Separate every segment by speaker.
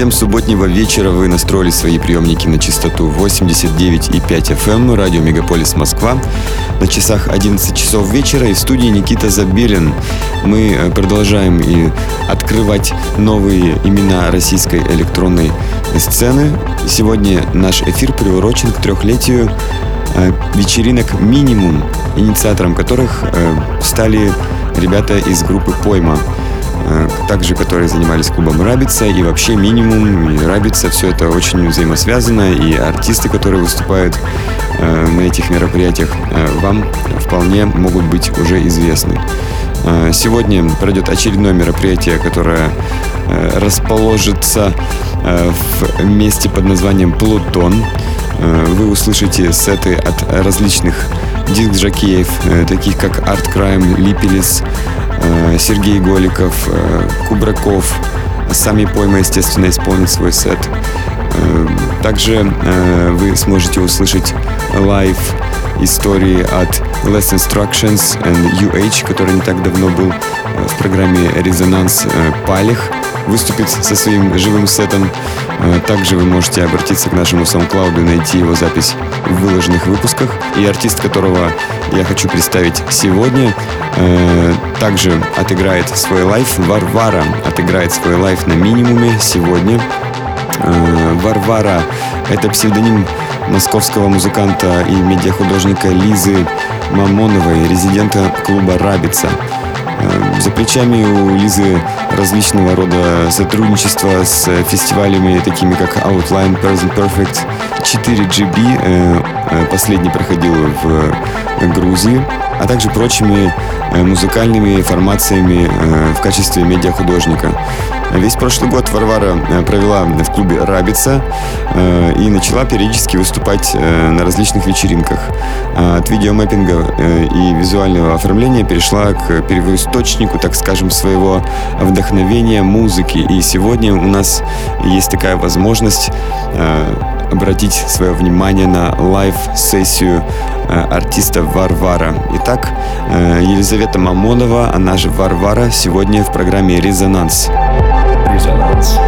Speaker 1: 7 субботнего вечера вы настроили свои приемники на частоту 89,5 FM, эм, радио «Мегаполис Москва». На часах 11 часов вечера и в студии Никита Забелин. Мы э, продолжаем и открывать новые имена российской электронной сцены. Сегодня наш эфир приурочен к трехлетию э, вечеринок «Минимум», инициатором которых э, стали ребята из группы «Пойма». Э, также которые занимались клубом Рабица и вообще минимум и Рабица, все это очень взаимосвязано и артисты, которые выступают э, на этих мероприятиях, э, вам вполне могут быть уже известны. Сегодня пройдет очередное мероприятие, которое расположится в месте под названием Плутон. Вы услышите сеты от различных диск-жокеев, таких как Art Crime, Э, Сергей Голиков, э, Кубраков, сами пойма, естественно, исполнит свой сет. Э, также вы сможете услышать лайв истории от Less Instructions and UH, который не так давно был в программе «Резонанс» Палих выступит со своим живым сетом. Э, также вы можете обратиться к нашему SoundCloud и найти его запись в выложенных выпусках. И артист, которого я хочу представить сегодня, э, также отыграет свой лайф. Варвара отыграет свой лайф на минимуме сегодня. Э, Варвара — это псевдоним московского музыканта и медиахудожника Лизы Мамоновой, резидента клуба «Рабица». Э, за плечами у Лизы различного рода сотрудничества с фестивалями, такими как Outline, Present Perfect, 4GB, э, э, последний проходил в Грузии, а также прочими музыкальными формациями в качестве медиахудожника. Весь прошлый год Варвара э, провела в клубе «Рабица» э, и начала периодически выступать э, на различных вечеринках. А от видеомэппинга и визуального оформления перешла к первоисточнику, так скажем, своего вдохновения музыки. И сегодня у нас есть такая возможность обратить свое внимание на live -сессию артиста Варвара. Итак, Елизавета Мамонова, она же Варвара, сегодня в программе «Резонанс».
Speaker 2: Resonance.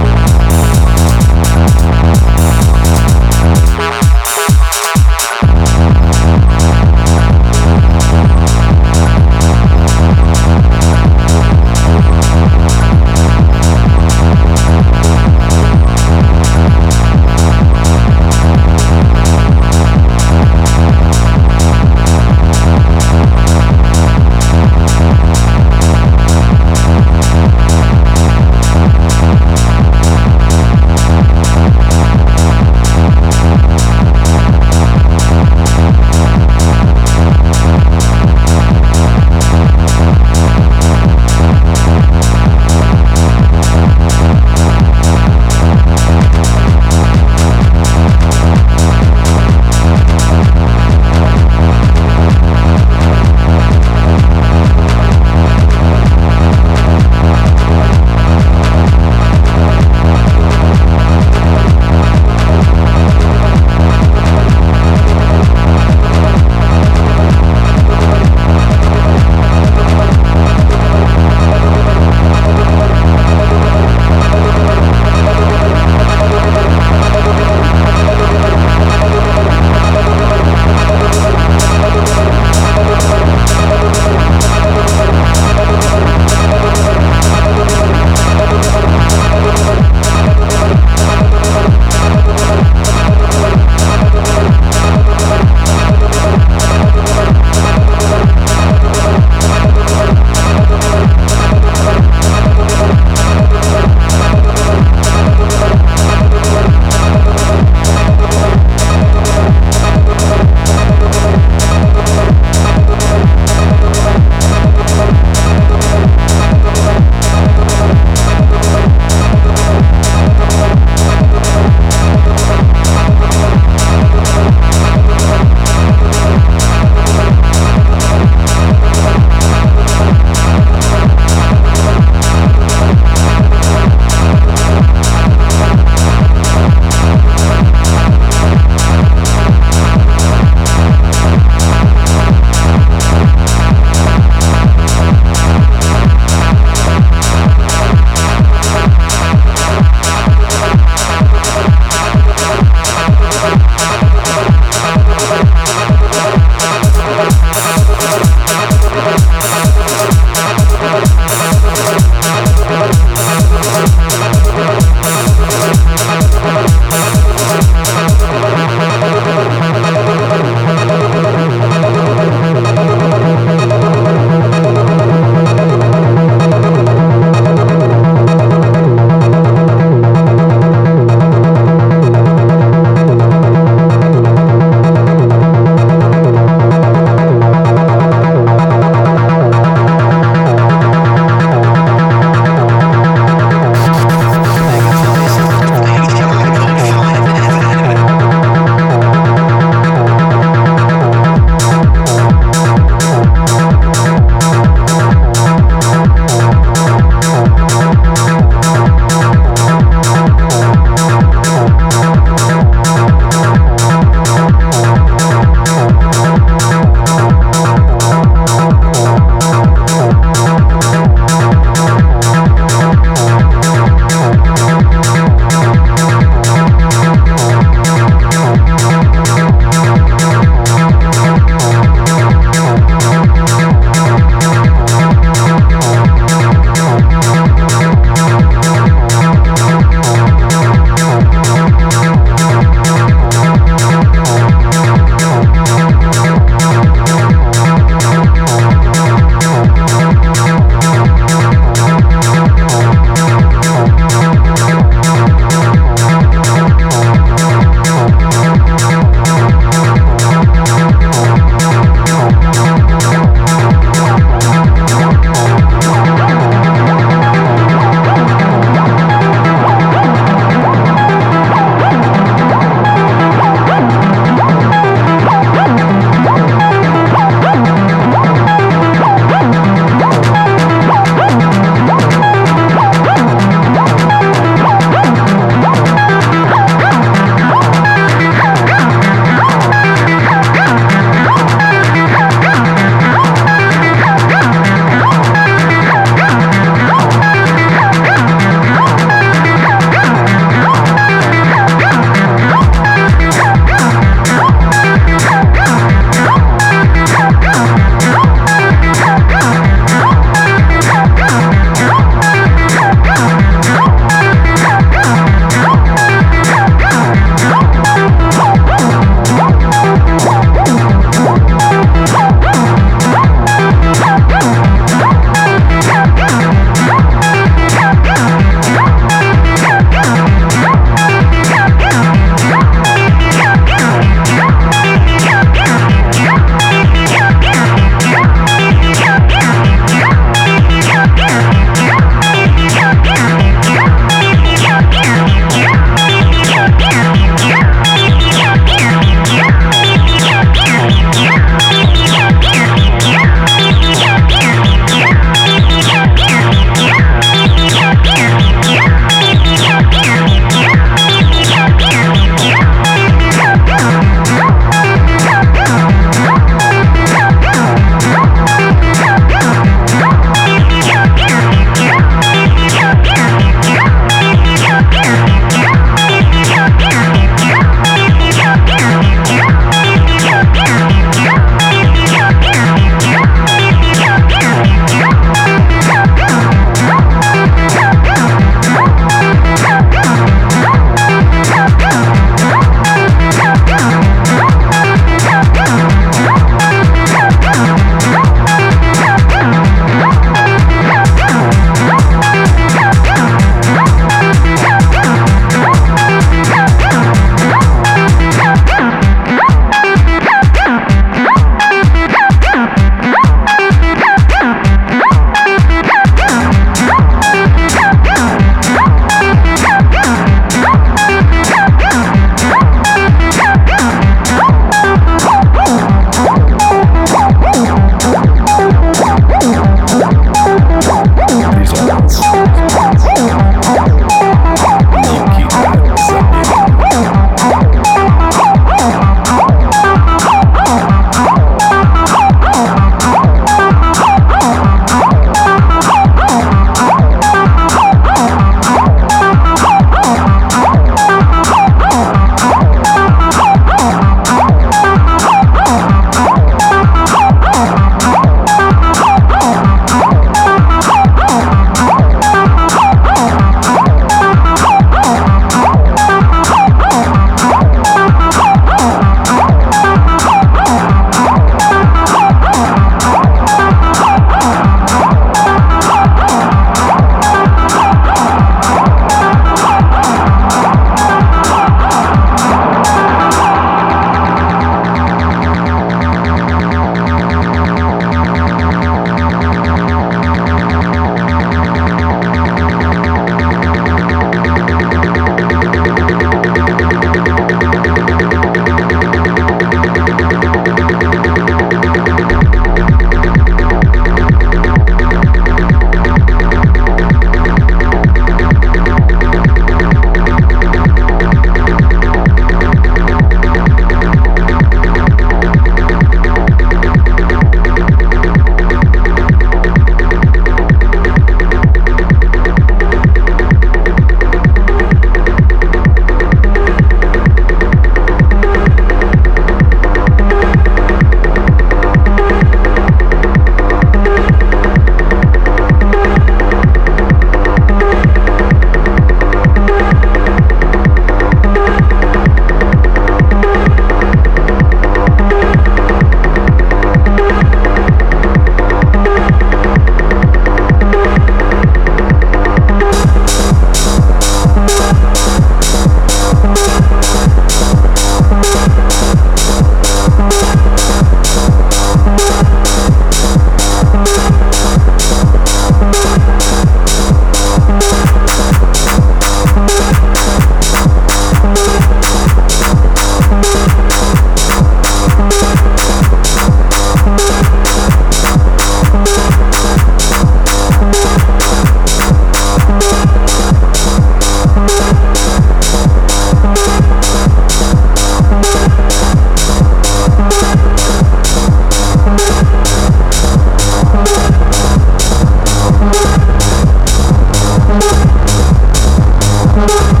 Speaker 1: Thank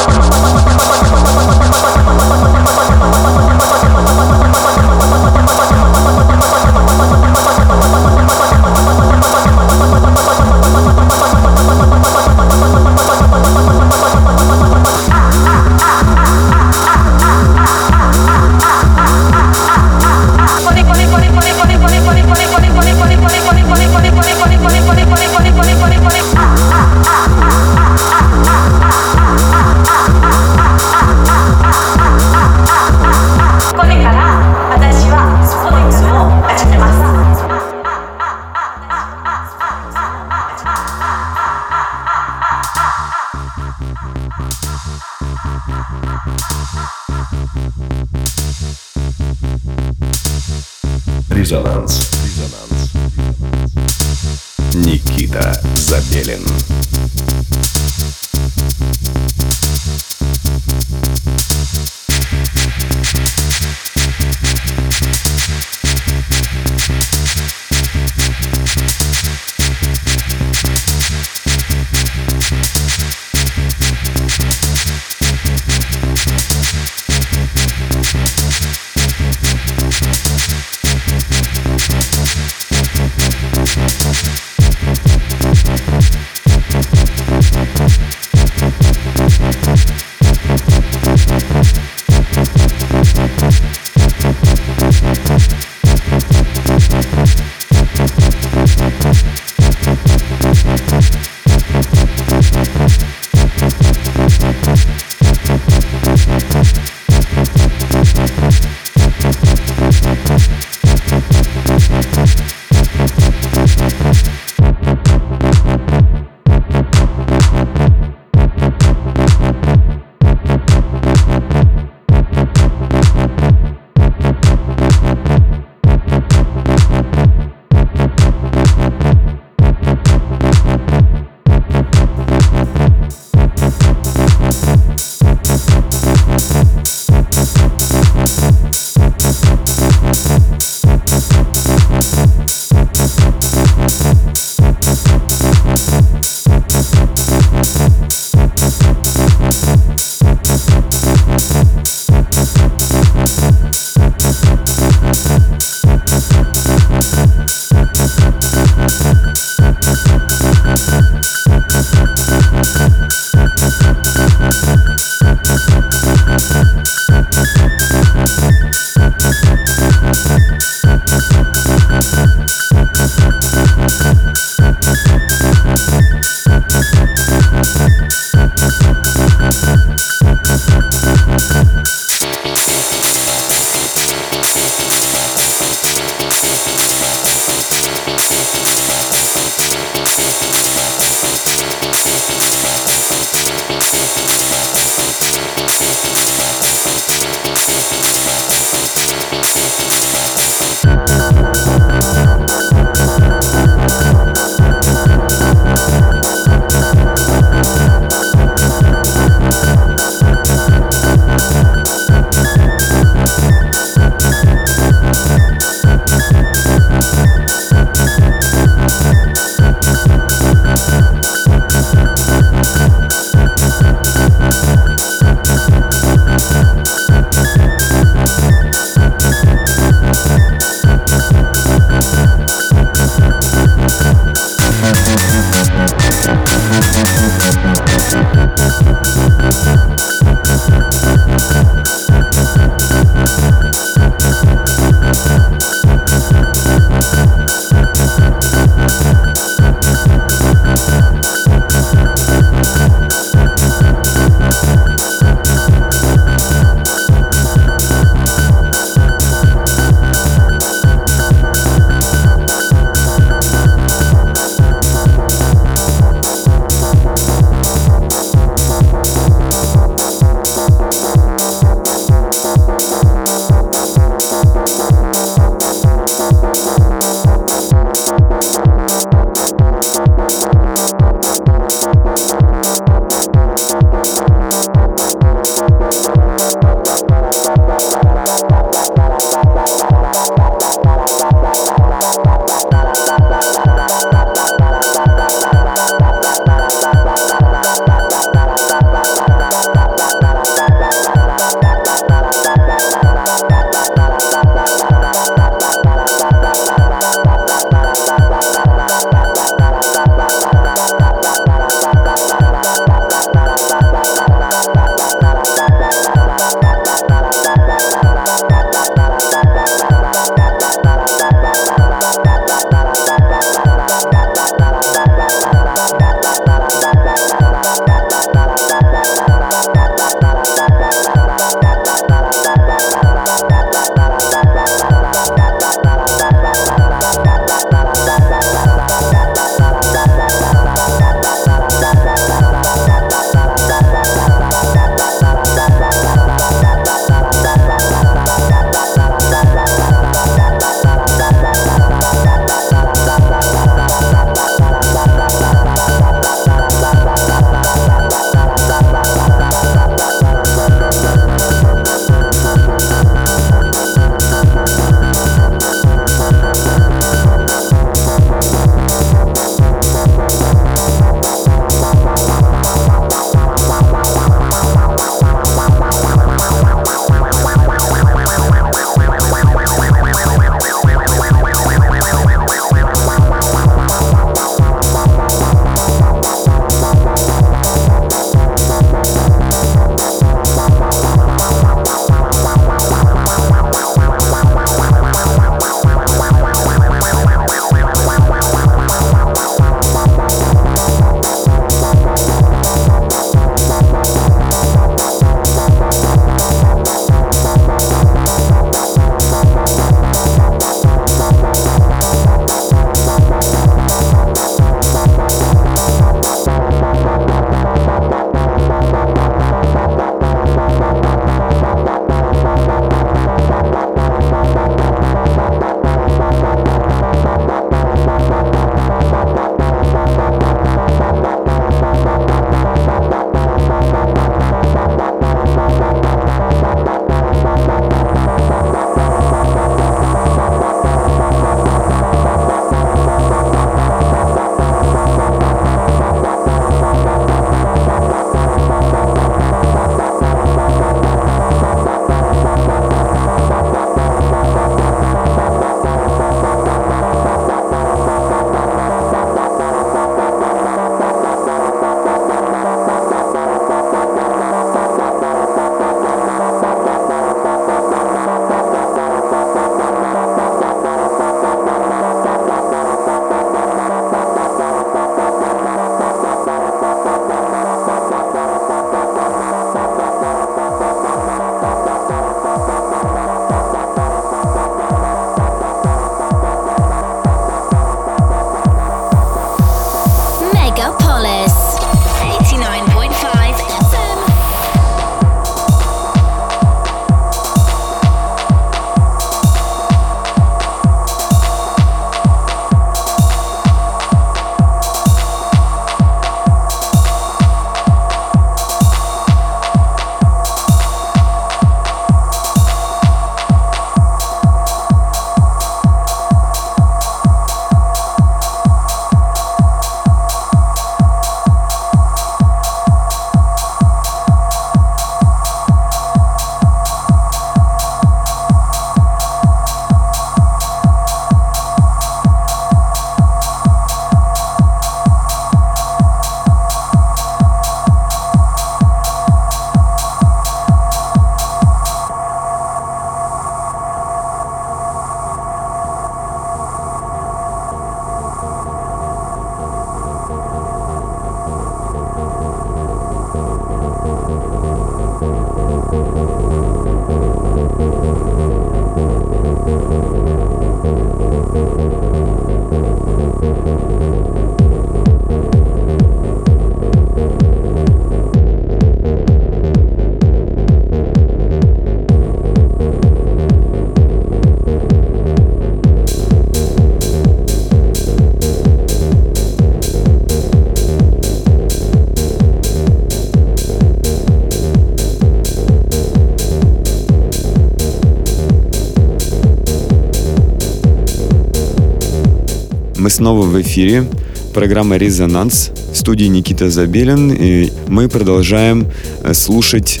Speaker 1: снова в эфире. Программа «Резонанс». В студии Никита Забелин. И мы продолжаем э, слушать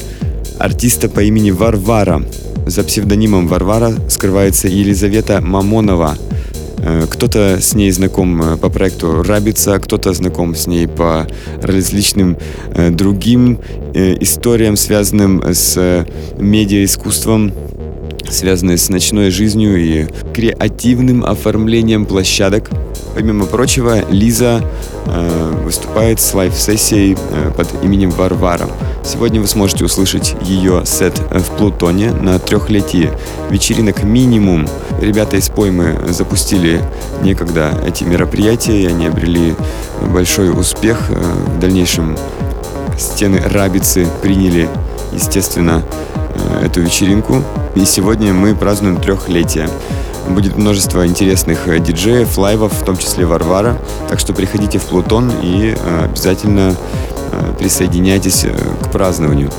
Speaker 1: артиста по имени Варвара. За псевдонимом Варвара скрывается Елизавета Мамонова. Э, кто-то с ней знаком э, по проекту Рабица, кто-то знаком с ней по различным другим историям, связанным с медиаискусством, связанные с ночной жизнью и креативным оформлением площадок. Помимо прочего, Лиза э, выступает с live -сессией э, под именем Варвара. Сегодня вы сможете услышать ее сет в Плутоне на трехлетие вечеринок минимум. Ребята из поймы запустили некогда эти мероприятия, и они обрели большой успех. Э, в дальнейшем стены Рабицы приняли, естественно, э, эту вечеринку. И сегодня мы празднуем трехлетие. Будет множество интересных э, диджеев, лайвов, в том числе Варвара. Так что приходите в Плутон и э, обязательно э, присоединяйтесь к празднованию.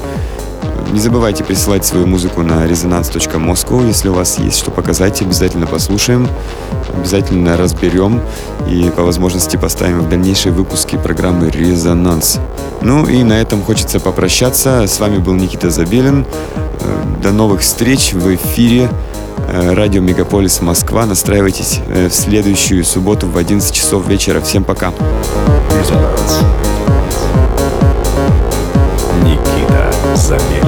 Speaker 1: Не забывайте присылать свою музыку на resonance.moscow. Если у вас есть что показать, обязательно послушаем, обязательно разберем и по возможности поставим в дальнейшие выпуски программы «Резонанс». Ну и на этом хочется попрощаться. С вами был Никита Забелин. До новых встреч в эфире радио Мегаполис Москва. Настраивайтесь э, в следующую субботу в 11 часов вечера. Всем пока.
Speaker 2: Никита Забелин.